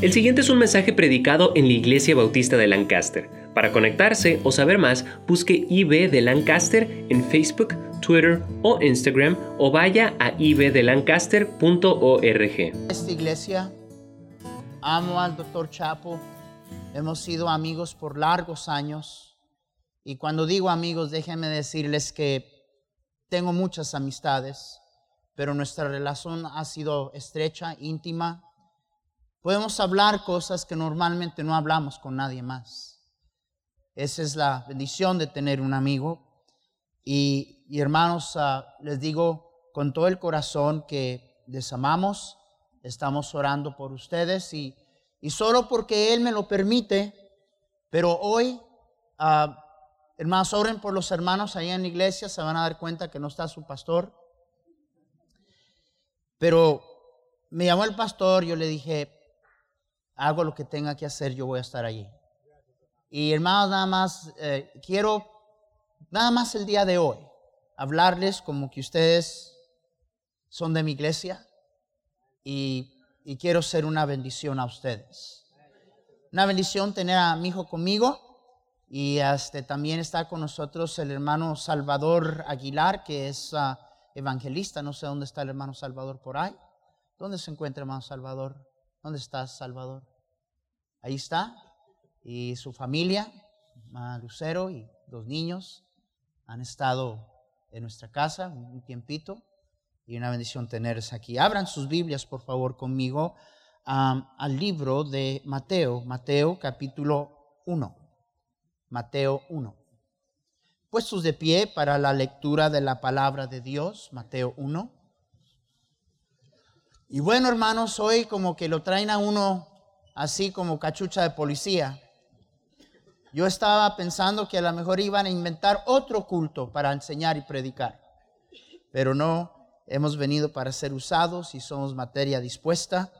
El siguiente es un mensaje predicado en la Iglesia Bautista de Lancaster. Para conectarse o saber más, busque IB de Lancaster en Facebook, Twitter o Instagram o vaya a ibdelancaster.org. Esta iglesia, amo al doctor Chapo, hemos sido amigos por largos años y cuando digo amigos, déjenme decirles que tengo muchas amistades, pero nuestra relación ha sido estrecha, íntima. Podemos hablar cosas que normalmente no hablamos con nadie más. Esa es la bendición de tener un amigo. Y, hermanos, ah, les digo con todo el corazón que les amamos, estamos orando por ustedes y, solo porque Él me lo permite, pero hoy, uh, hermanos, oren por los hermanos ahí en la iglesia, se van a dar cuenta que no está su pastor. Pero me llamó el pastor, yo le dije, hago lo que tenga que hacer, yo voy a estar allí. Y hermanos, nada más, eh, quiero, nada más el día de hoy, hablarles como que ustedes son de mi iglesia y, quiero ser una bendición a ustedes. Una bendición tener a mi hijo conmigo y este, también está con nosotros el hermano Salvador Aguilar, que es ah, evangelista. No sé dónde está el hermano Salvador por ahí. ¿Dónde se encuentra hermano Salvador? ¿Dónde estás, Salvador? Ahí está. Y su familia, Lucero y dos niños, han estado en nuestra casa un tiempito y una bendición tenerles aquí. Abran sus Biblias, por favor, conmigo al libro de Mateo, Mateo capítulo 1. Mateo 1. Puestos de pie para la lectura de la palabra de Dios, Mateo 1. Y bueno, hermanos, hoy como que lo traen a uno así como cachucha de policía. Yo estaba pensando que a lo mejor iban a inventar otro culto para enseñar y predicar. Pero no, hemos venido para ser usados y somos materia dispuesta.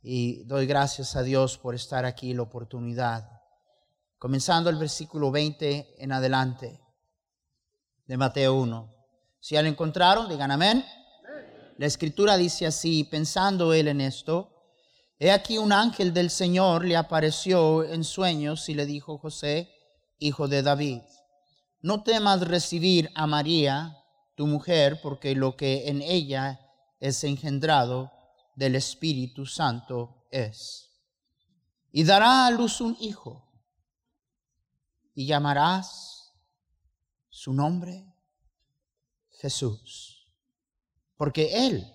Y doy gracias a Dios por estar aquí, la oportunidad. Comenzando el versículo 20 en adelante de Mateo 1. Si ya lo encontraron, digan amén. La escritura dice así, pensando él en esto, he aquí un ángel del Señor le apareció en sueños y le dijo, José, hijo de David, no temas recibir a María, tu mujer, porque lo que en ella es engendrado del Espíritu Santo es. Y dará a luz un hijo, y llamarás su nombre Jesús porque Él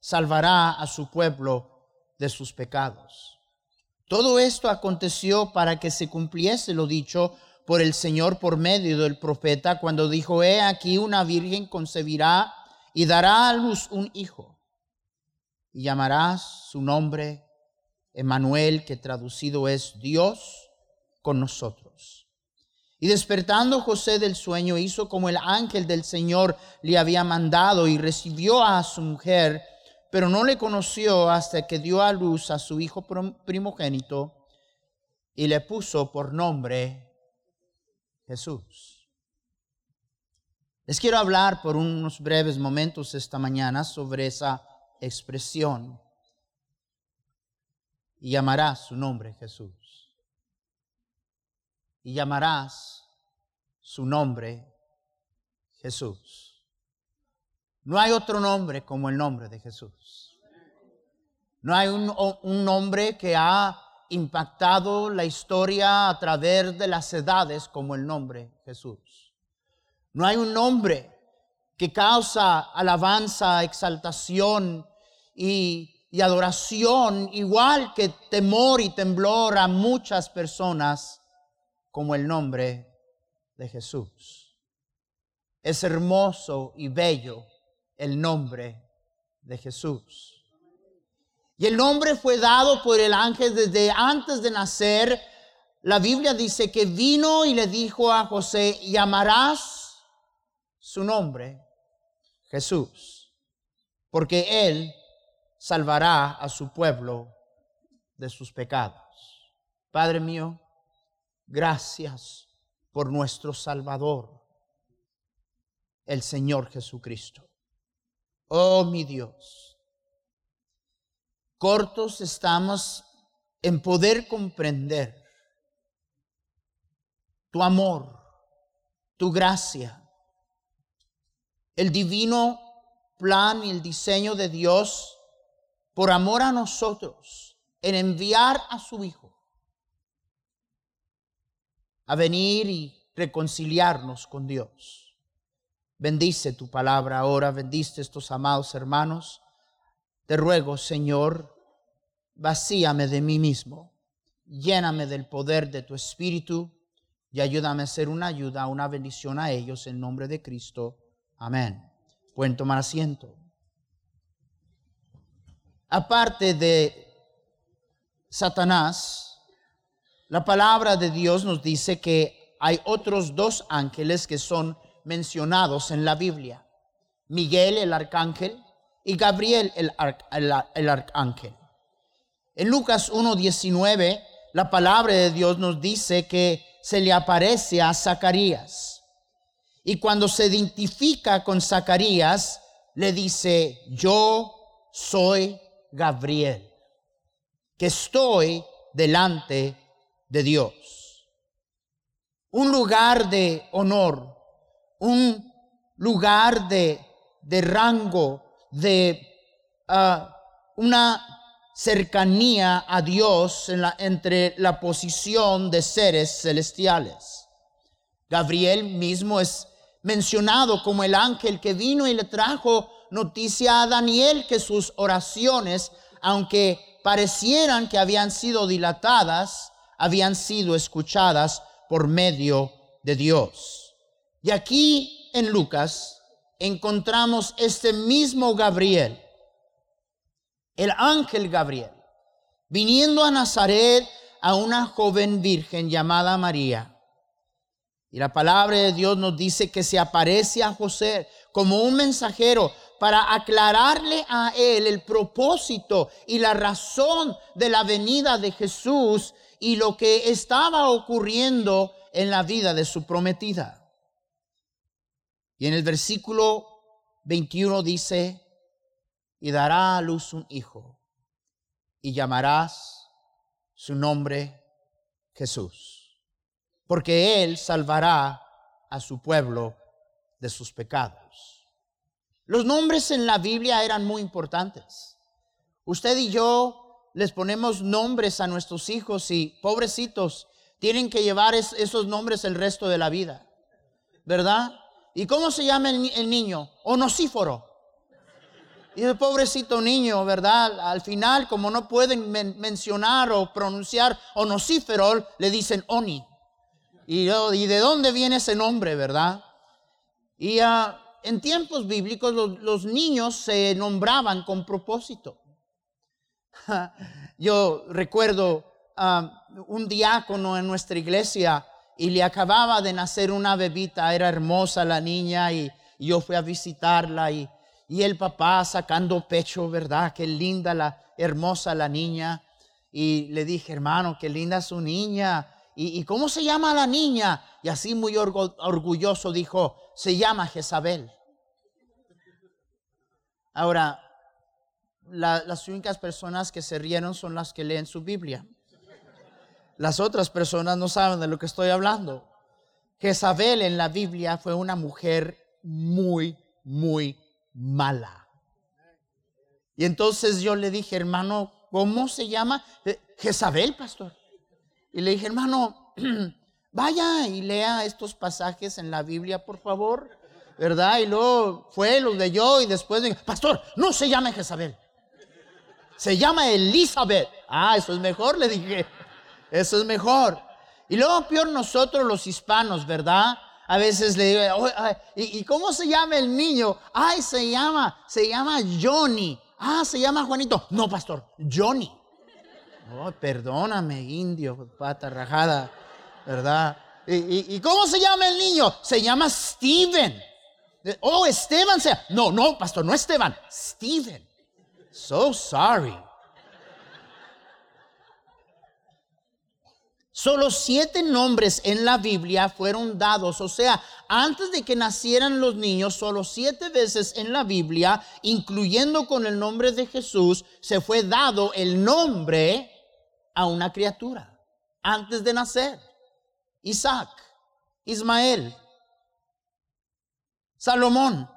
salvará a su pueblo de sus pecados. Todo esto aconteció para que se cumpliese lo dicho por el Señor por medio del profeta cuando dijo, he aquí una virgen concebirá y dará a luz un hijo y llamarás su nombre Emanuel, que traducido es Dios con nosotros. Y despertando José del sueño, hizo como el ángel del Señor le había mandado y recibió a su mujer, pero no le conoció hasta que dio a luz a su hijo primogénito y le puso por nombre Jesús. Les quiero hablar por unos breves momentos esta mañana sobre esa expresión y llamarás su nombre Jesús y llamarás su nombre Jesús. No hay otro nombre como el nombre de Jesús. No hay un, nombre que ha impactado la historia a través de las edades como el nombre Jesús. No hay un nombre que causa alabanza, exaltación y, adoración, igual que temor y temblor a muchas personas como el nombre de Jesús. Es hermoso y bello el nombre de Jesús. Y el nombre fue dado por el ángel desde antes de nacer. La Biblia dice que vino y le dijo a José, llamarás su nombre Jesús, porque él salvará a su pueblo de sus pecados. Padre mío, Gracias por nuestro Salvador, el Señor Jesucristo. Oh mi Dios, cortos estamos en poder comprender tu amor, tu gracia, el divino plan y el diseño de Dios por amor a nosotros en enviar a su Hijo a venir y reconciliarnos con Dios. Bendice tu palabra ahora, bendice estos amados hermanos. Te ruego, Señor, vacíame de mí mismo, lléname del poder de tu Espíritu y ayúdame a ser una ayuda, una bendición a ellos en nombre de Cristo. Amén. Pueden tomar asiento. Aparte de Satanás, la palabra de Dios nos dice que hay otros dos ángeles que son mencionados en la Biblia. Miguel el arcángel y Gabriel el, el arcángel. En Lucas 1.19, la palabra de Dios nos dice que se le aparece a Zacarías. Y cuando se identifica con Zacarías, le dice, yo soy Gabriel, que estoy delante de Dios. Un lugar de honor, un lugar de, de rango, de ah, una cercanía a Dios entre la posición de seres celestiales. Gabriel mismo es mencionado como el ángel que vino y le trajo noticia a Daniel que sus oraciones, aunque parecieran que habían sido dilatadas, habían sido escuchadas por medio de Dios. Y aquí en Lucas encontramos este mismo Gabriel, el ángel Gabriel, viniendo a Nazaret a una joven virgen llamada María y la palabra de Dios nos dice que se aparece a José como un mensajero para aclararle a él el propósito y la razón de la venida de Jesús y lo que estaba ocurriendo en la vida de su prometida. Y en el versículo 21 dice, y dará a luz un hijo, y llamarás su nombre Jesús porque Él salvará a su pueblo de sus pecados. Los nombres en la Biblia eran muy importantes. Usted y yo les ponemos nombres a nuestros hijos y pobrecitos tienen que llevar esos nombres el resto de la vida, ¿verdad? ¿Y cómo se llama el, niño? Onosíforo. Y el pobrecito niño, ¿verdad? Al final, como no pueden mencionar o pronunciar onosífero, le dicen oni. Y, de dónde viene ese nombre, verdad? Y ah, en tiempos bíblicos los, niños se nombraban con propósito. Yo recuerdo ah, un diácono en nuestra iglesia y le acababa de nacer una bebita, era hermosa la niña y, yo fui a visitarla y, y el papá sacando pecho, ¿verdad? Qué linda la hermosa la niña. Y le dije, hermano, qué linda su niña. ¿Y, cómo se llama la niña? Y así muy orgulloso dijo, se llama Jezabel. Ahora, las únicas personas que se rieron son las que leen su Biblia. Las otras personas no saben de lo que estoy hablando. Jezabel en la Biblia fue una mujer muy, muy mala. Y entonces yo le dije, hermano, ¿cómo se llama? Jezabel, pastor. Y le dije, hermano, vaya y lea estos pasajes en la Biblia, por favor. ¿Verdad? Y luego fue, los leyó y después dije, pastor, no se llama Jezabel. Se llama Elizabeth. Ah, eso es mejor, le dije. Eso es mejor. Y luego peor nosotros los hispanos, ¿verdad? A veces le digo, ¿y, cómo se llama el niño? Ay, se llama, se llama Johnny. Ah, se llama Juanito. No, pastor, Johnny. Oh, perdóname, indio, pata rajada, ¿verdad? ¿Y, cómo se llama el niño? Se llama Steven. Oh, Esteban sea. No, no, pastor, no Esteban, Steven. So sorry. Solo siete nombres en la Biblia fueron dados, o sea, antes de que nacieran los niños, solo siete veces en la Biblia, incluyendo con el nombre de Jesús, se fue dado el nombre a una criatura antes de nacer. Isaac, Ismael, Salomón,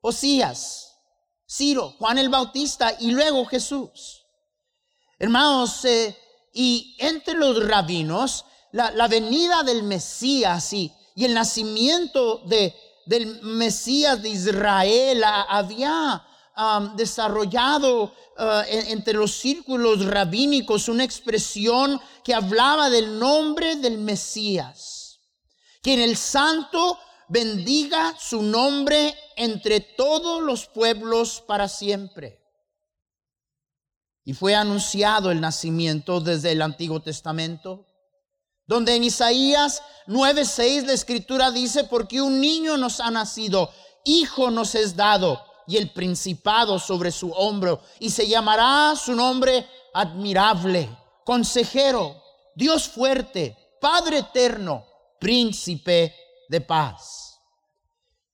Osías, Ciro, Juan el Bautista y luego Jesús. Hermanos, eh, y entre los rabinos, la, venida del Mesías y, el nacimiento de, del Mesías de Israel había desarrollado uh, entre los círculos rabínicos una expresión que hablaba del nombre del Mesías. Que en el santo bendiga su nombre entre todos los pueblos para siempre. Y fue anunciado el nacimiento desde el Antiguo Testamento, donde en Isaías 9:6 la escritura dice, porque un niño nos ha nacido, hijo nos es dado, y el principado sobre su hombro, y se llamará su nombre admirable, consejero, Dios fuerte, Padre eterno, príncipe de paz.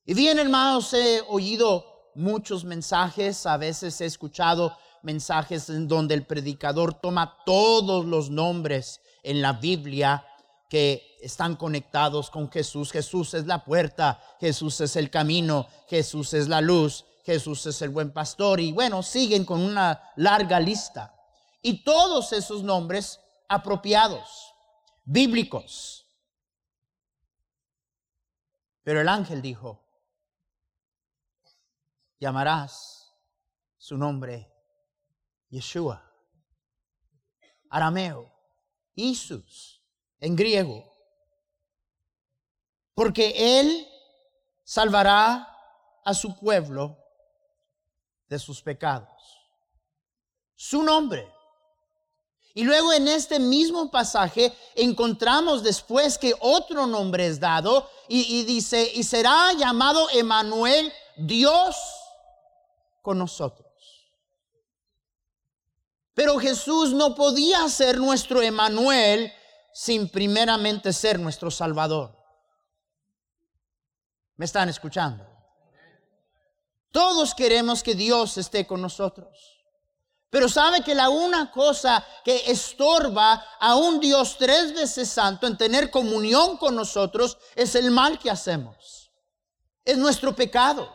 Y bien, hermanos, he oído muchos mensajes, a veces he escuchado mensajes en donde el predicador toma todos los nombres en la Biblia que están conectados con Jesús. Jesús es la puerta, Jesús es el camino, Jesús es la luz, Jesús es el buen pastor y bueno, siguen con una larga lista. Y todos esos nombres apropiados, bíblicos. Pero el ángel dijo, llamarás su nombre Yeshua, arameo, Isus, en griego, porque Él salvará a su pueblo de sus pecados. Su nombre. Y luego en este mismo pasaje encontramos después que otro nombre es dado y, dice, y será llamado Emanuel, Dios con nosotros. Pero Jesús no podía ser nuestro Emanuel sin primeramente ser nuestro Salvador. ¿Me están escuchando? Todos queremos que Dios esté con nosotros. Pero sabe que la una cosa que estorba a un Dios tres veces santo en tener comunión con nosotros es el mal que hacemos. Es nuestro pecado.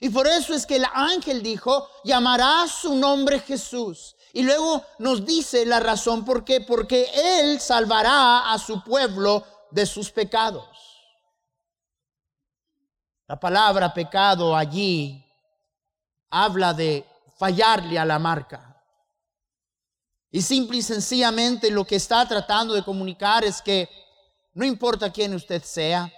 Y por eso es que el ángel dijo, llamará su nombre Jesús. Y luego nos dice la razón por qué. Porque Él salvará a su pueblo de sus pecados. La palabra pecado allí habla de fallarle a la marca. Y simple y sencillamente lo que está tratando de comunicar es que no importa quién usted sea,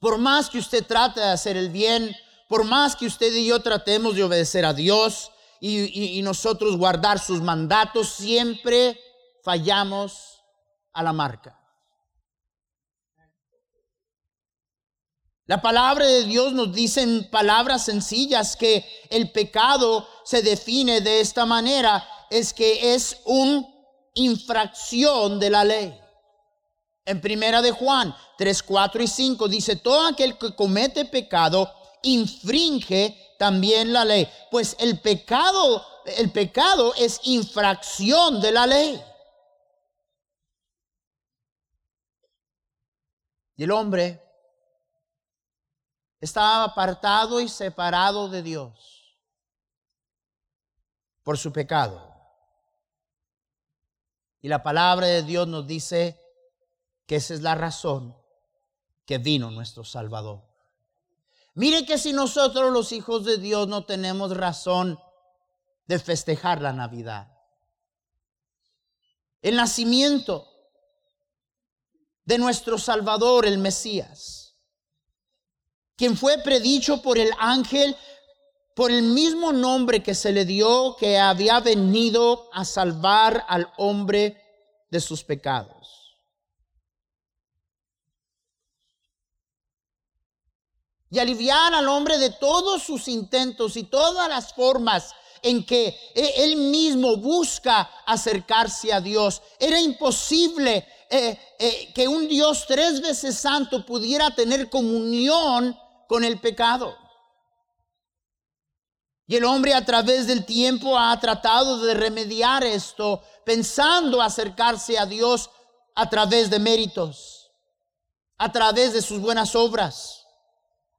por más que usted trate de hacer el bien, por más que usted y yo tratemos de obedecer a Dios y, y nosotros guardar sus mandatos, siempre fallamos a la marca. La palabra de Dios nos dice en palabras sencillas que el pecado se define de esta manera, es que es una infracción de la ley. En primera de Juan 3, 4 y 5 dice, todo aquel que comete pecado infringe también la ley. Pues el pecado, el pecado es infracción de la ley. Y el hombre estaba apartado y separado de Dios por su pecado. Y la palabra de Dios nos dice que esa es la razón que vino nuestro Salvador. Mire que si nosotros los hijos de Dios no tenemos razón de festejar la Navidad, el nacimiento de nuestro Salvador, el Mesías, quien fue predicho por el ángel por el mismo nombre que se le dio que había venido a salvar al hombre de sus pecados. Y aliviar al hombre de todos sus intentos y todas las formas en que e, él mismo busca acercarse a Dios. Era imposible eh, eh, que un Dios tres veces santo pudiera tener comunión con el pecado. Y el hombre a través del tiempo ha tratado de remediar esto, pensando acercarse a Dios a través de méritos, a través de sus buenas obras,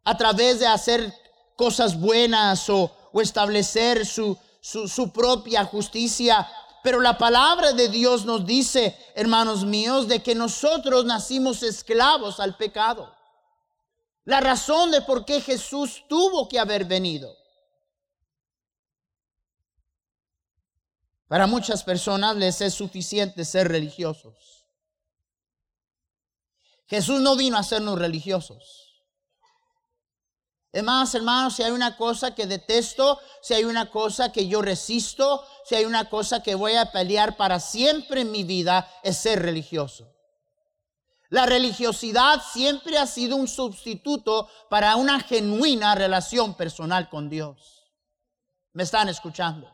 a través de hacer cosas buenas o, establecer su, su propia justicia. Pero la palabra de Dios nos dice, hermanos míos, de que nosotros nacimos esclavos al pecado. La razón de por qué Jesús tuvo que haber venido. Para muchas personas les es suficiente ser religiosos. Jesús no vino a hacernos religiosos. Es más, hermanos, si hay una cosa que detesto, si hay una cosa que yo resisto, si hay una cosa que voy a pelear para siempre en mi vida, es ser religioso. La religiosidad siempre ha sido un sustituto para una genuina relación personal con Dios. ¿Me están escuchando?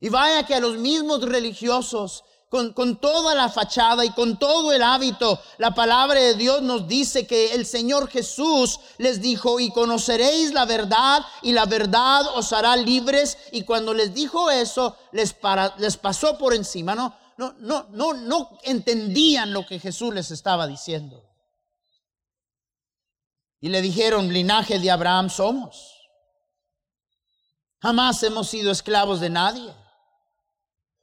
Y vaya que a los mismos religiosos con, toda la fachada y con todo el hábito, la palabra de Dios nos dice que el Señor Jesús les dijo, y conoceréis la verdad, y la verdad os hará libres. Y cuando les dijo eso, les, les pasó por encima, ¿no? No, no, no, no entendían lo que Jesús les estaba diciendo. Y le dijeron, linaje de Abraham somos. Jamás hemos sido esclavos de nadie.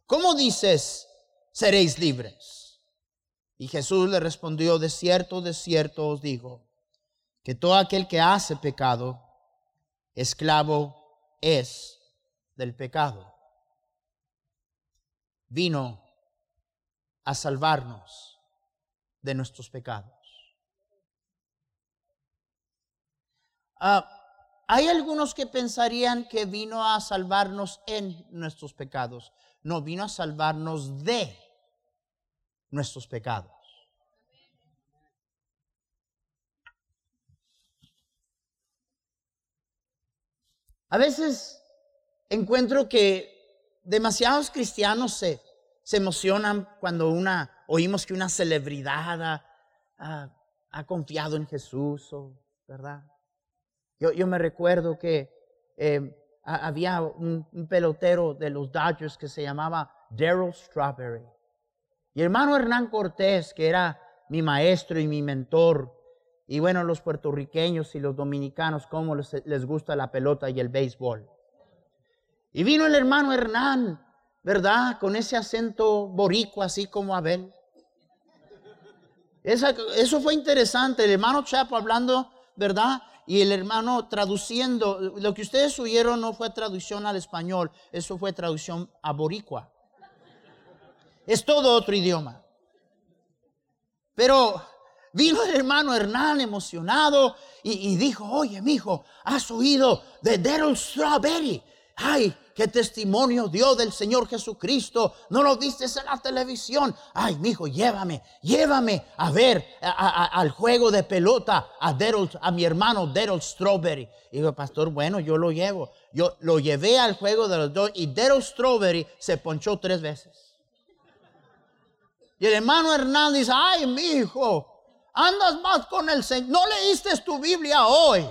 ¿Cómo dices seréis libres. Y Jesús le respondió, de cierto, de cierto os digo, que todo aquel que hace pecado, esclavo es del pecado. Vino a salvarnos de nuestros pecados. Ah, hay algunos que pensarían que vino a salvarnos en nuestros pecados. No, vino a salvarnos de nuestros pecados. A veces encuentro que demasiados cristianos se, se emocionan cuando una, oímos que una celebridad ha, confiado en Jesús, ¿verdad? Yo, yo me recuerdo que eh, había un, pelotero de los Dodgers que se llamaba Daryl Strawberry. Y hermano Hernán Cortés, que era mi maestro y mi mentor, y bueno, los puertorriqueños y los dominicanos, cómo les, gusta la pelota y el béisbol. Y vino el hermano Hernán, ¿verdad? Con ese acento boricua, así como Abel. eso fue interesante, el hermano Chapo hablando, ¿verdad? Y el hermano traduciendo, lo que ustedes oyeron no fue traducción al español, eso fue traducción a boricua. Es todo otro idioma. Pero vino el hermano Hernán emocionado y, dijo, oye, mi hijo, ¿has oído de Daryl Strawberry? Ay, qué testimonio dio del Señor Jesucristo. No lo viste en la televisión. Ay, mi hijo, llévame, llévame a ver al juego de pelota a, a mi hermano Daryl Strawberry. Y digo, pastor, bueno, yo lo llevo. Yo lo llevé al juego de los dos y Daryl Strawberry se ponchó tres veces. Y el hermano Hernández ay, mi hijo, andas más con el Señor. No leíste tu Biblia hoy.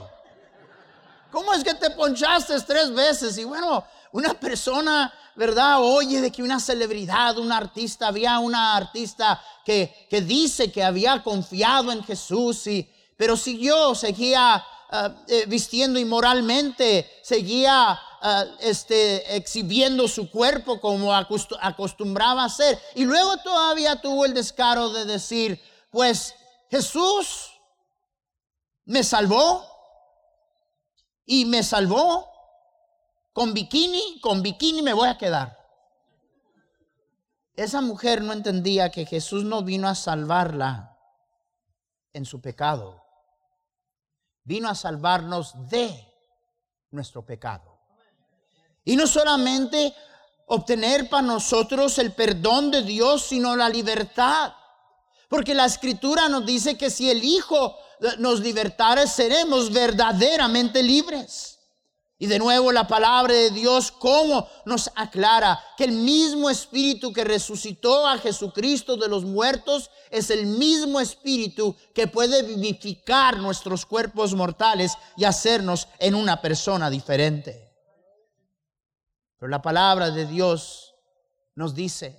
¿Cómo es que te ponchaste tres veces? Y bueno, una persona, ¿verdad? Oye de que una celebridad, un artista, había una artista que, que dice que había confiado en Jesús, y, pero siguió, seguía uh, vistiendo inmoralmente, seguía Ah, este, exhibiendo su cuerpo como acostumbraba a hacer. Y luego todavía tuvo el descaro de decir, pues Jesús me salvó y me salvó con bikini, con bikini me voy a quedar. Esa mujer no entendía que Jesús no vino a salvarla en su pecado, vino a salvarnos de nuestro pecado. Y no solamente obtener para nosotros el perdón de Dios, sino la libertad. Porque la escritura nos dice que si el Hijo nos libertara, seremos verdaderamente libres. Y de nuevo la palabra de Dios, como nos aclara que el mismo espíritu que resucitó a Jesucristo de los muertos es el mismo espíritu que puede vivificar nuestros cuerpos mortales y hacernos en una persona diferente. Pero la palabra de Dios nos dice,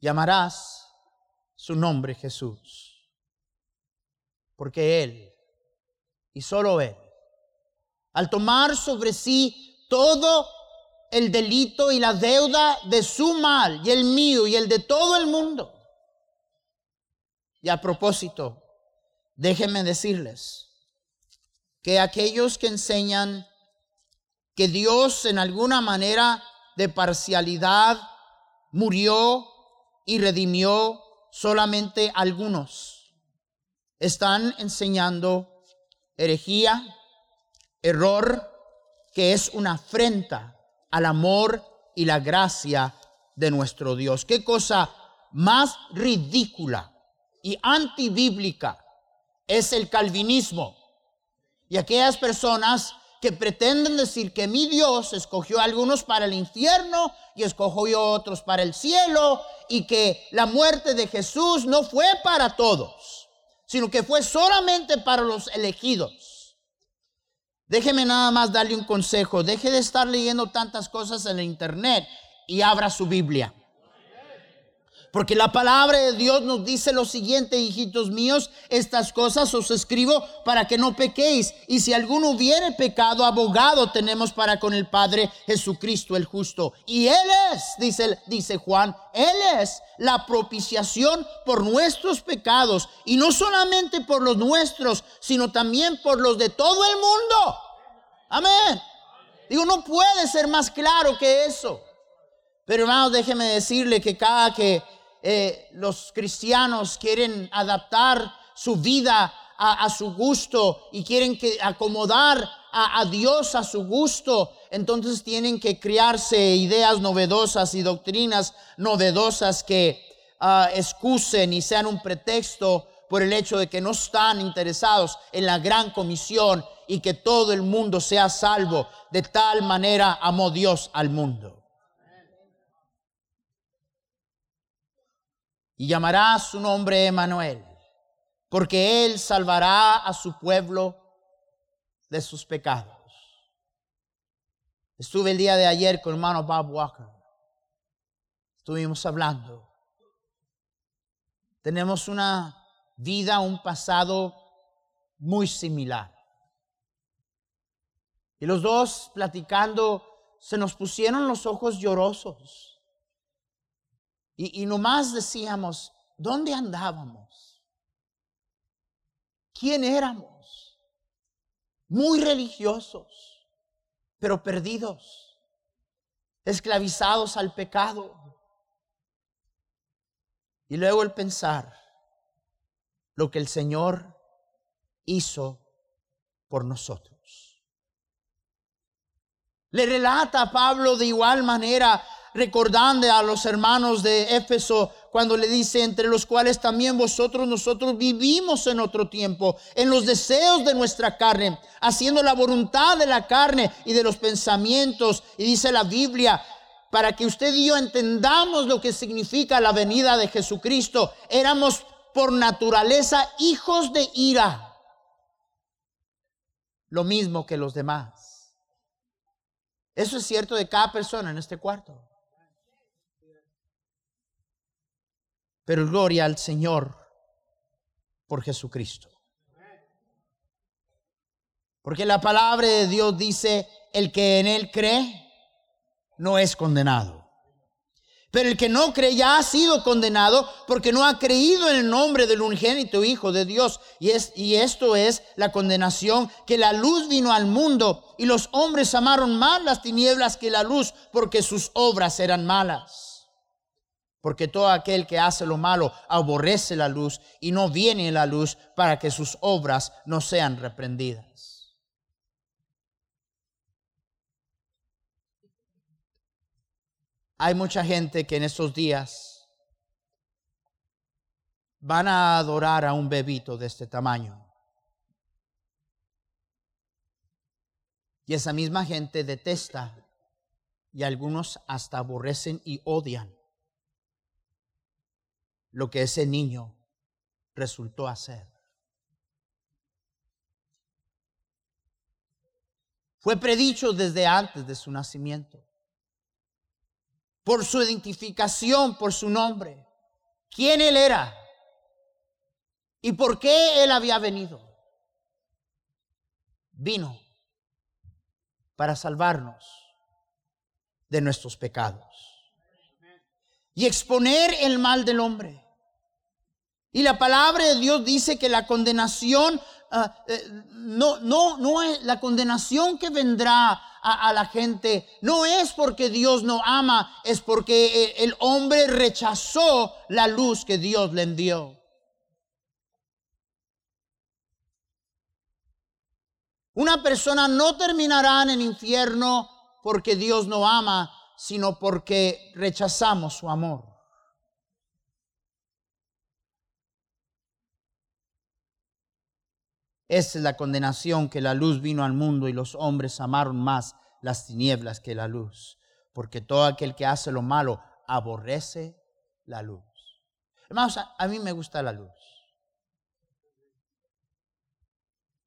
llamarás su nombre Jesús, porque Él, y solo Él, al tomar sobre sí todo el delito y la deuda de su mal y el mío y el de todo el mundo. Y a propósito, déjenme decirles que aquellos que enseñan que Dios en alguna manera de parcialidad murió y redimió solamente algunos, están enseñando herejía, error, que es una afrenta al amor y la gracia de nuestro Dios. Qué cosa más ridícula y antibíblica es el calvinismo. Y aquellas personas que pretenden decir que mi Dios escogió a algunos para el infierno y escogió a otros para el cielo y que la muerte de Jesús no fue para todos, sino que fue solamente para los elegidos. Déjeme nada más darle un consejo. Deje de estar leyendo tantas cosas en el internet y abra su Biblia. Porque la palabra de Dios nos dice lo siguiente, hijitos míos, estas cosas os escribo para que no pequéis. Y si alguno hubiere pecado, abogado tenemos para con el Padre Jesucristo el justo. Y Él es, dice, Juan, Él es la propiciación por nuestros pecados. Y no solamente por los nuestros, sino también por los de todo el mundo. Amén. Digo, no puede ser más claro que eso. Pero hermanos, déjeme decirle que cada que eh, los cristianos quieren adaptar su vida a, su gusto y quieren que acomodar a, Dios a su gusto, entonces tienen que criarse ideas novedosas y doctrinas novedosas que uh, excusen y sean un pretexto por el hecho de que no están interesados en la gran comisión y que todo el mundo sea salvo. De tal manera amó Dios al mundo. Y llamará su nombre Emanuel, porque él salvará a su pueblo de sus pecados. Estuve el día de ayer con el hermano Bob Walker. Estuvimos hablando. Tenemos una vida, un pasado muy similar. Y los dos platicando, se nos pusieron los ojos llorosos. Y, nomás decíamos, ¿dónde andábamos? ¿Quién éramos? Muy religiosos, pero perdidos, esclavizados al pecado. Y luego el pensar lo que el Señor hizo por nosotros. Le relata a Pablo de igual manera recordando a los hermanos de Éfeso cuando le dice, entre los cuales también vosotros, nosotros vivimos en otro tiempo, en los deseos de nuestra carne, haciendo la voluntad de la carne y de los pensamientos. Y dice la Biblia, para que usted y yo entendamos lo que significa la venida de Jesucristo, éramos por naturaleza hijos de ira, lo mismo que los demás. Eso es cierto de cada persona en este cuarto. Pero gloria al Señor por Jesucristo. Porque la palabra de Dios dice, el que en Él cree, no es condenado. Pero el que no cree ya ha sido condenado porque no ha creído en el nombre del unigénito Hijo de Dios. Y, es, y esto es la condenación, que la luz vino al mundo y los hombres amaron más las tinieblas que la luz porque sus obras eran malas. Porque todo aquel que hace lo malo aborrece la luz y no viene la luz para que sus obras no sean reprendidas. Hay mucha gente que en estos días van a adorar a un bebito de este tamaño. Y esa misma gente detesta y algunos hasta aborrecen y odian lo que ese niño resultó hacer. Fue predicho desde antes de su nacimiento. Por su identificación, por su nombre. ¿Quién él era? ¿Y por qué él había venido? Vino para salvarnos de nuestros pecados y exponer el mal del hombre. Y la palabra de Dios dice que la condenación ah, eh, no, no, no es la condenación que vendrá a, la gente, no es porque Dios no ama, es porque eh, el hombre rechazó la luz que Dios le envió. Una persona no terminará en el infierno porque Dios no ama, sino porque rechazamos su amor. Esa es la condenación que la luz vino al mundo y los hombres amaron más las tinieblas que la luz, porque todo aquel que hace lo malo aborrece la luz. Hermanos, a, mí me gusta la luz.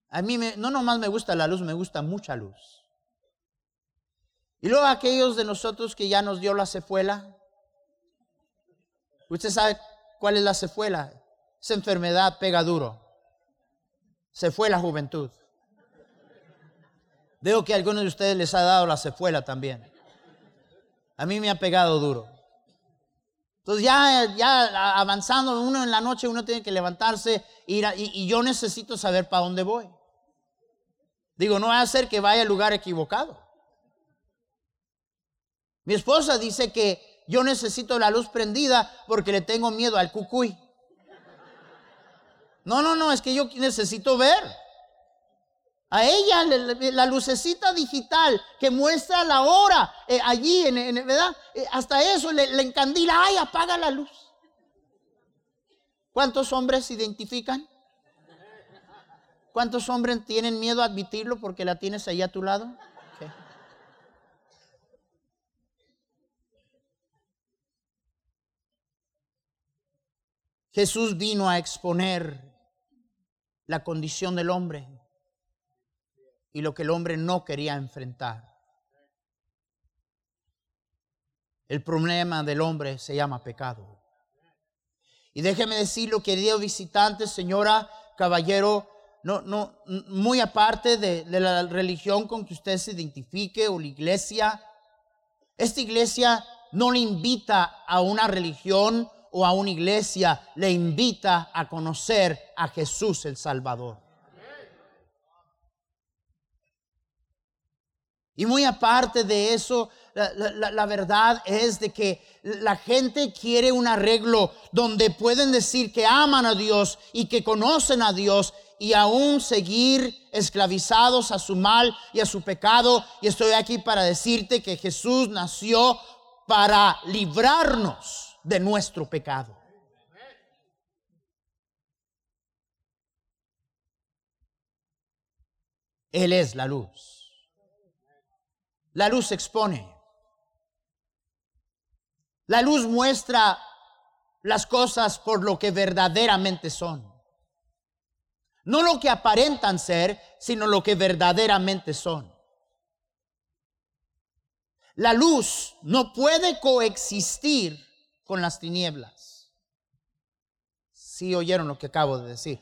A mí no nomás me gusta la luz, me gusta mucha luz. Y luego aquellos de nosotros que ya nos dio la cefuela. Usted sabe cuál es la cefuela. Esa enfermedad pega duro. Se fue la juventud. Veo que a algunos de ustedes les ha dado la cefuela también. A mí me ha pegado duro. Entonces ya, ya avanzando uno en la noche, uno tiene que levantarse y, y yo necesito saber para dónde voy. Digo, no va a ser que vaya al lugar equivocado. Mi esposa dice que yo necesito la luz prendida porque le tengo miedo al cucuy. No, no, no, es que yo necesito ver. A ella la lucecita digital que muestra la hora eh, allí, en, ¿verdad? Eh, hasta eso le, le encandila, ay, apaga la luz. ¿Cuántos hombres se identifican? ¿Cuántos hombres tienen miedo a admitirlo porque la tienes ahí a tu lado? Jesús vino a exponer la condición del hombre y lo que el hombre no quería enfrentar. El problema del hombre se llama pecado. Y déjeme decirlo, querido visitante, señora, caballero, no, no, muy aparte de, de, la religión con que usted se identifique o la iglesia, esta iglesia no le invita a una religión o a una iglesia, le invita a conocer a Jesús el Salvador. Y muy aparte de eso, la, verdad es de que la gente quiere un arreglo donde pueden decir que aman a Dios y que conocen a Dios y aún seguir esclavizados a su mal y a su pecado. Y estoy aquí para decirte que Jesús nació para librarnos de nuestro pecado. Él es la luz. La luz expone. La luz muestra las cosas por lo que verdaderamente son. No lo que aparentan ser, sino lo que verdaderamente son. La luz no puede coexistir con las tinieblas. Si oyeron lo que acabo de decir.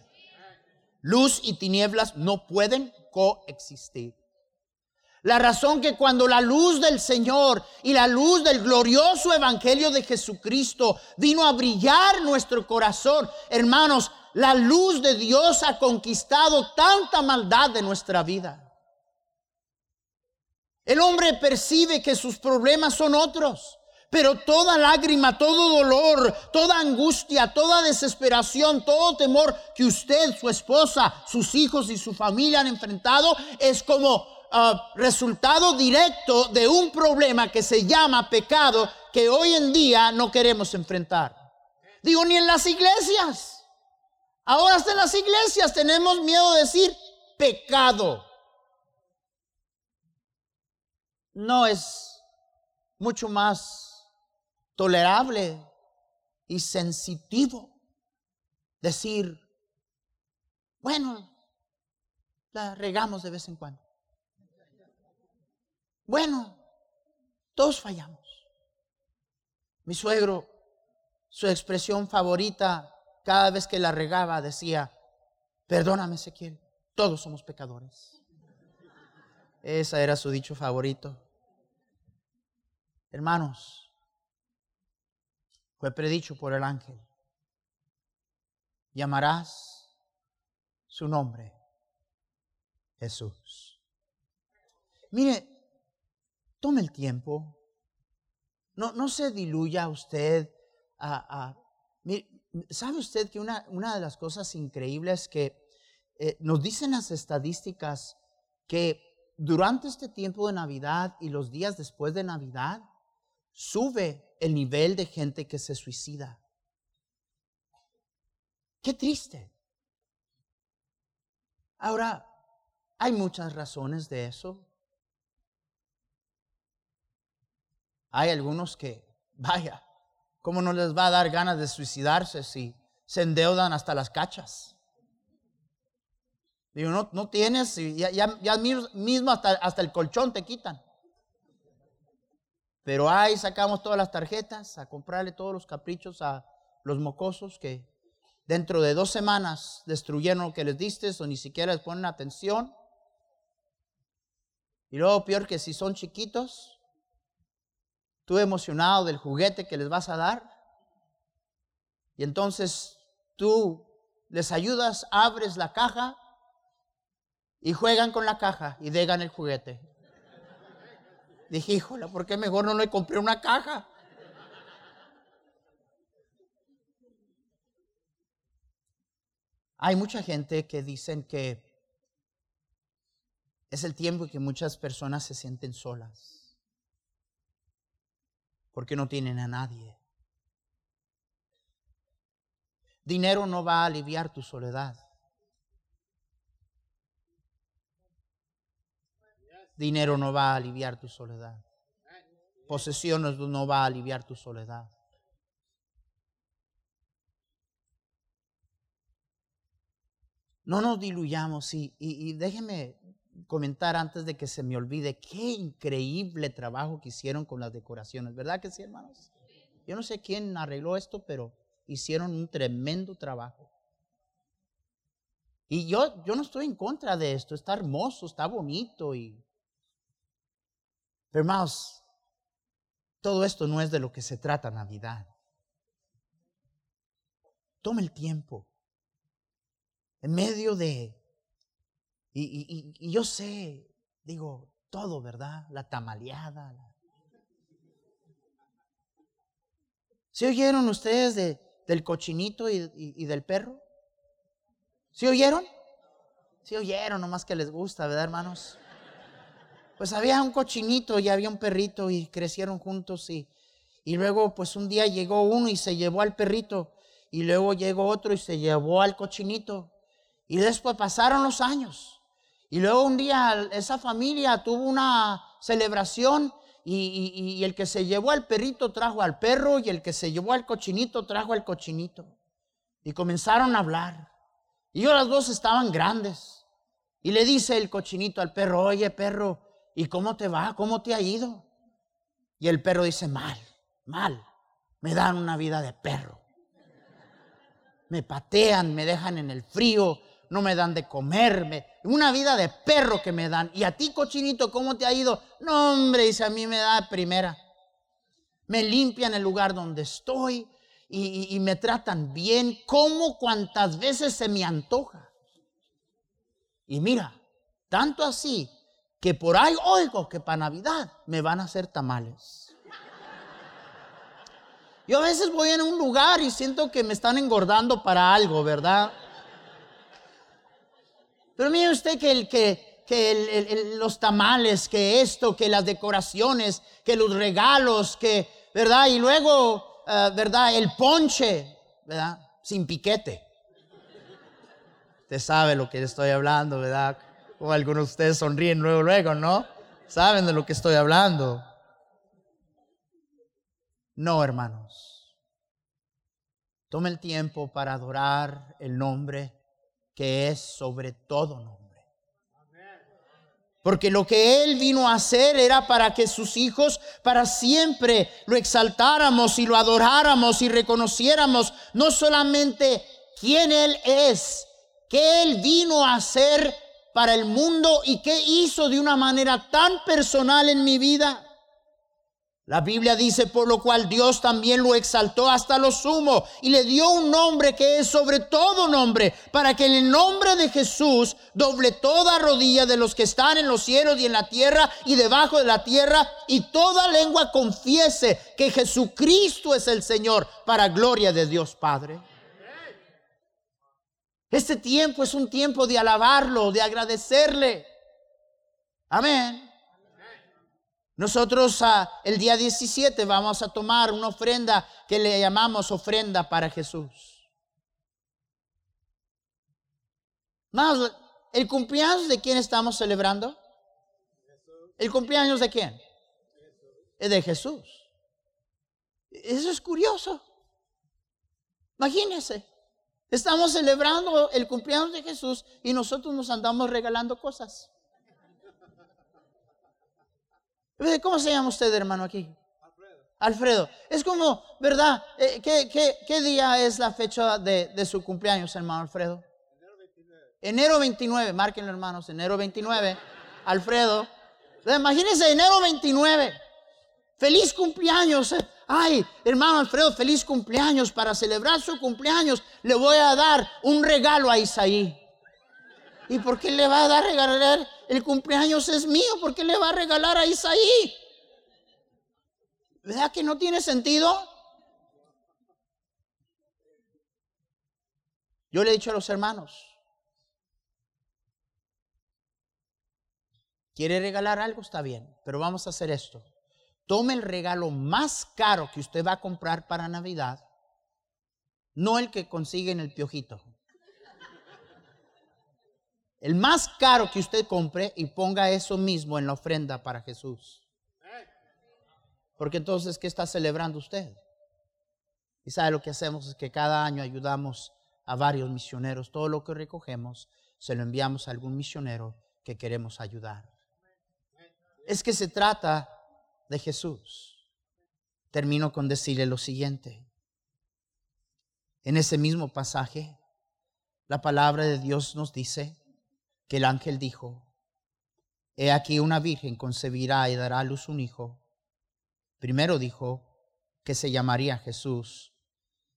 Luz y tinieblas no pueden coexistir. La razón que cuando la luz del Señor y la luz del glorioso Evangelio de Jesucristo vino a brillar nuestro corazón, hermanos, la luz de Dios ha conquistado tanta maldad de nuestra vida. El hombre percibe que sus problemas son otros, pero toda lágrima, todo dolor, toda angustia, toda desesperación, todo temor que usted, su esposa, sus hijos y su familia han enfrentado es como uh, resultado directo de un problema que se llama pecado que hoy en día no queremos enfrentar. Digo, ni en las iglesias. Ahora hasta en las iglesias tenemos miedo de decir pecado. No es mucho más tolerable y sensitivo decir, bueno, la regamos de vez en cuando. Bueno, todos fallamos. Mi suegro, su expresión favorita cada vez que la regaba decía, perdóname Ezequiel, todos somos pecadores. Ese era su dicho favorito. Hermanos, fue predicho por el ángel. Llamarás su nombre Jesús. Mire, tome el tiempo. No, no se diluya usted a... ¿Sabe usted que una, una, de las cosas increíbles que eh, nos dicen las estadísticas que durante este tiempo de Navidad y los días después de Navidad sube el nivel de gente que se suicida? Qué triste. Ahora, hay muchas razones de eso. Hay algunos que, vaya, ¿cómo no les va a dar ganas de suicidarse si se endeudan hasta las cachas? Digo, no, tienes, ya, ya, mismo hasta el colchón te quitan. Pero ahí sacamos todas las tarjetas a comprarle todos los caprichos a los mocosos que dentro de dos semanas destruyeron lo que les diste o ni siquiera les ponen atención. Y luego peor que si son chiquitos, tú emocionado del juguete que les vas a dar. Y entonces tú les ayudas, abres la caja y juegan con la caja y dejan el juguete. Dije, híjole, ¿por qué mejor no le compré una caja? Hay mucha gente que dicen que es el tiempo que muchas personas se sienten solas porque no tienen a nadie. Dinero no va a aliviar tu soledad. Dinero no va a aliviar tu soledad. Posesiones no va a aliviar tu soledad. No nos diluyamos y, y, déjeme comentar antes de que se me olvide qué increíble trabajo que hicieron con las decoraciones, ¿verdad que sí, hermanos? Yo no sé quién arregló esto, pero hicieron un tremendo trabajo. Y yo, yo no estoy en contra de esto, está hermoso, está bonito y pero hermanos, todo esto no es de lo que se trata Navidad. Tome el tiempo. En medio de... Y, yo sé, digo, todo, ¿verdad? La tamaleada. ¿Se oyeron ustedes de, del cochinito y, y, del perro? ¿Se oyeron? ¿Se oyeron? Nomás que les gusta, ¿verdad, hermanos? Pues había un cochinito y había un perrito y crecieron juntos y, y luego pues un día llegó uno y se llevó al perrito y luego llegó otro y se llevó al cochinito. Y después pasaron los años y luego un día esa familia tuvo una celebración y, y, el que se llevó al perrito trajo al perro y el que se llevó al cochinito trajo al cochinito. Y comenzaron a hablar. Y ahora los dos estaban grandes. Y le dice el cochinito al perro, oye perro, ¿y cómo te va? ¿Cómo te ha ido? Y el perro dice, mal, mal. Me dan una vida de perro. Me patean, me dejan en el frío, no me dan de comerme. Una vida de perro que me dan. ¿Y a ti, cochinito, cómo te ha ido? No, hombre, dice, a mí me da de primera. Me limpian el lugar donde estoy y, y me tratan bien, como cuantas veces se me antoja. Y mira, tanto así que por ahí oigo que para Navidad me van a hacer tamales. Yo a veces voy en un lugar y siento que me están engordando para algo, ¿verdad? Pero mire usted que, los tamales, que esto, que las decoraciones, que los regalos, que, ¿verdad? Y luego, eh, ¿verdad? El ponche, ¿verdad? Sin piquete. Usted sabe lo que estoy hablando, ¿verdad? Algunos de ustedes sonríen luego, luego, ¿no? Saben de lo que estoy hablando. No, hermanos. Tome el tiempo para adorar el nombre que es sobre todo nombre. Porque lo que Él vino a hacer era para que sus hijos para siempre lo exaltáramos y lo adoráramos y reconociéramos no solamente quién Él es, que Él vino a hacer para el mundo y qué hizo de una manera tan personal en mi vida. La Biblia dice, por lo cual Dios también lo exaltó hasta lo sumo y le dio un nombre que es sobre todo nombre, para que en el nombre de Jesús doble toda rodilla de los que están en los cielos y en la tierra y debajo de la tierra y toda lengua confiese que Jesucristo es el Señor para gloria de Dios Padre. Este tiempo es un tiempo de alabarlo, de agradecerle. Amén. Nosotros ah, el día 17 vamos a tomar una ofrenda que le llamamos ofrenda para Jesús. Más, ¿el cumpleaños de quién estamos celebrando? ¿El cumpleaños de quién? Es de Jesús. Eso es curioso. Imagínense. Estamos celebrando el cumpleaños de Jesús y nosotros nos andamos regalando cosas. ¿Cómo se llama usted, hermano, aquí? Alfredo. Alfredo. Es como, ¿verdad? Eh, ¿qué, día es la fecha de, su cumpleaños, hermano Alfredo? Enero 29. Enero 29, márquenlo, hermanos, enero 29. Alfredo. Imagínense, enero 29. Feliz cumpleaños. Ay, hermano Alfredo, feliz cumpleaños. Para celebrar su cumpleaños le voy a dar un regalo a Isaí. ¿Y por qué le va a dar regalar? El cumpleaños es mío, ¿por qué le va a regalar a Isaí? ¿Verdad que no tiene sentido? Yo le he dicho a los hermanos, quiere regalar algo, está bien, pero vamos a hacer esto. Tome el regalo más caro que usted va a comprar para Navidad, no el que consigue en el piojito el más caro que usted compre y ponga eso mismo en la ofrenda para Jesús. Porque entonces, ¿qué está celebrando usted? Y sabe lo que hacemos es que cada año ayudamos a varios misioneros. Todo lo que recogemos se lo enviamos a algún misionero que queremos ayudar. Es que se trata de Jesús. Termino con decirle lo siguiente. En ese mismo pasaje, la palabra de Dios nos dice que el ángel dijo, He aquí una virgen concebirá y dará a luz un hijo. Primero dijo que se llamaría Jesús.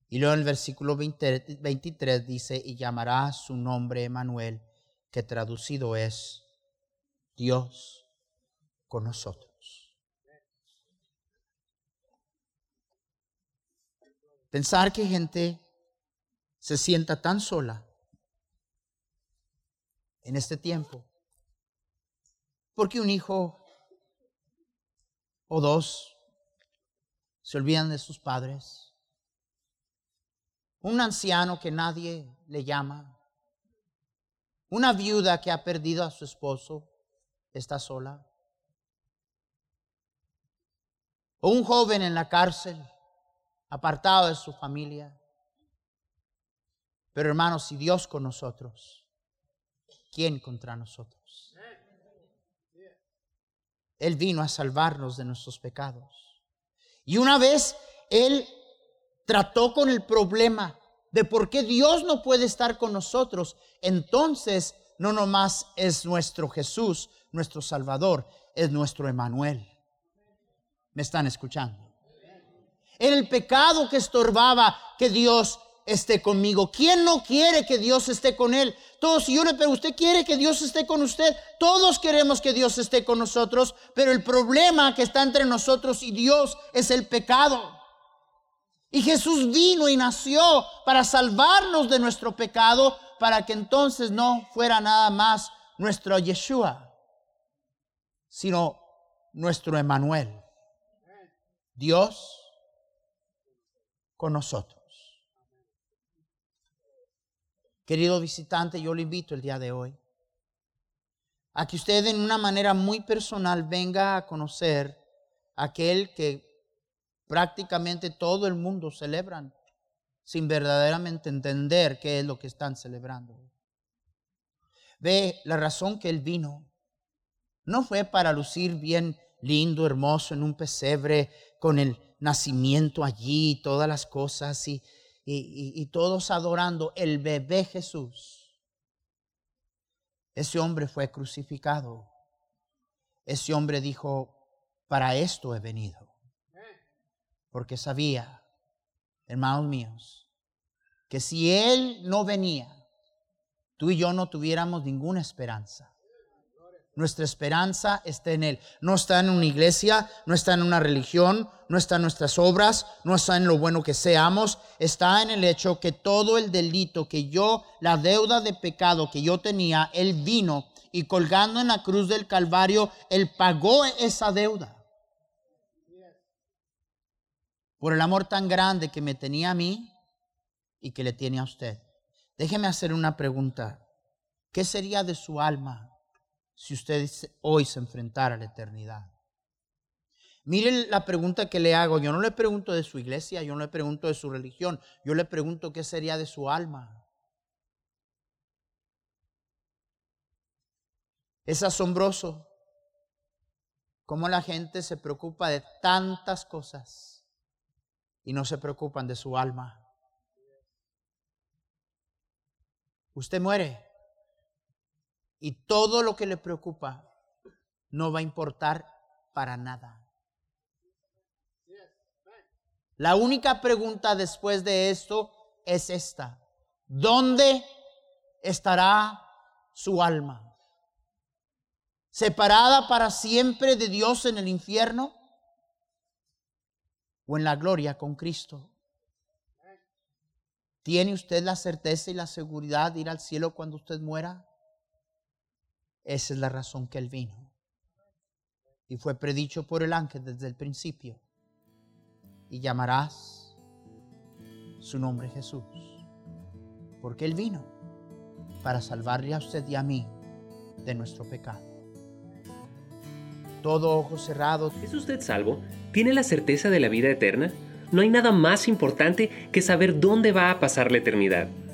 Y luego en el versículo 23 dice, y llamará su nombre Emanuel, que traducido es Dios con nosotros. Pensar que gente se sienta tan sola en este tiempo. Porque un hijo o dos se olvidan de sus padres. Un anciano que nadie le llama. Una viuda que ha perdido a su esposo está sola. O un joven en la cárcel, apartado de su familia. Pero hermanos, si Dios con nosotros, ¿quién contra nosotros? Él vino a salvarnos de nuestros pecados. Y una vez Él trató con el problema de por qué Dios no puede estar con nosotros, entonces no nomás es nuestro Jesús, nuestro Salvador, es nuestro Emanuel. ¿Me están escuchando? Era el pecado que estorbaba que Dios esté conmigo. ¿Quién no quiere que Dios esté con él? Todos, si yo le pregunto, ¿usted quiere que Dios esté con usted? Todos queremos que Dios esté con nosotros, pero el problema que está entre nosotros y Dios es el pecado. Y Jesús vino y nació para salvarnos de nuestro pecado, para que entonces no fuera nada más nuestro Yeshua, sino nuestro Emanuel. Dios con nosotros. Querido visitante, yo le invito el día de hoy a que usted en una manera muy personal venga a conocer aquel que prácticamente todo el mundo celebran sin verdaderamente entender qué es lo que están celebrando. Ve la razón que él vino No fue para lucir bien lindo, hermoso en un pesebre con el nacimiento allí, todas las cosas y, y, todos adorando el bebé Jesús. Ese hombre fue crucificado. Ese hombre dijo, para esto he venido. Porque sabía, hermanos míos, que si Él no venía, tú y yo no tuviéramos ninguna esperanza. Nuestra esperanza está en Él. No está en una iglesia, no está en una religión, no está en nuestras obras, no está en lo bueno que seamos. Está en el hecho que todo el delito que yo, la deuda de pecado que yo tenía, Él vino y colgando en la cruz del Calvario, Él pagó esa deuda. Por el amor tan grande que me tenía a mí y que le tiene a usted. Déjeme hacer una pregunta. ¿Qué sería de su alma si usted hoy se enfrentara a la eternidad? Miren la pregunta que le hago. Yo no le pregunto de su iglesia, yo no le pregunto de su religión, yo le pregunto qué sería de su alma. Es asombroso cómo la gente se preocupa de tantas cosas y no se preocupan de su alma. Usted muere y todo lo que le preocupa no va a importar para nada. La única pregunta después de esto es esta. ¿Dónde estará su alma? ¿Separada para siempre de Dios en el infierno? ¿O en la gloria con Cristo? ¿Tiene usted la certeza y la seguridad de ir al cielo cuando usted muera? Esa es la razón que Él vino. Y fue predicho por el ángel desde el principio. Y llamarás su nombre Jesús. Porque Él vino para salvarle a usted y a mí de nuestro pecado. Todo ojo cerrado. ¿Es usted salvo? ¿Tiene la certeza de la vida eterna? No hay nada más importante que saber dónde va a pasar la eternidad.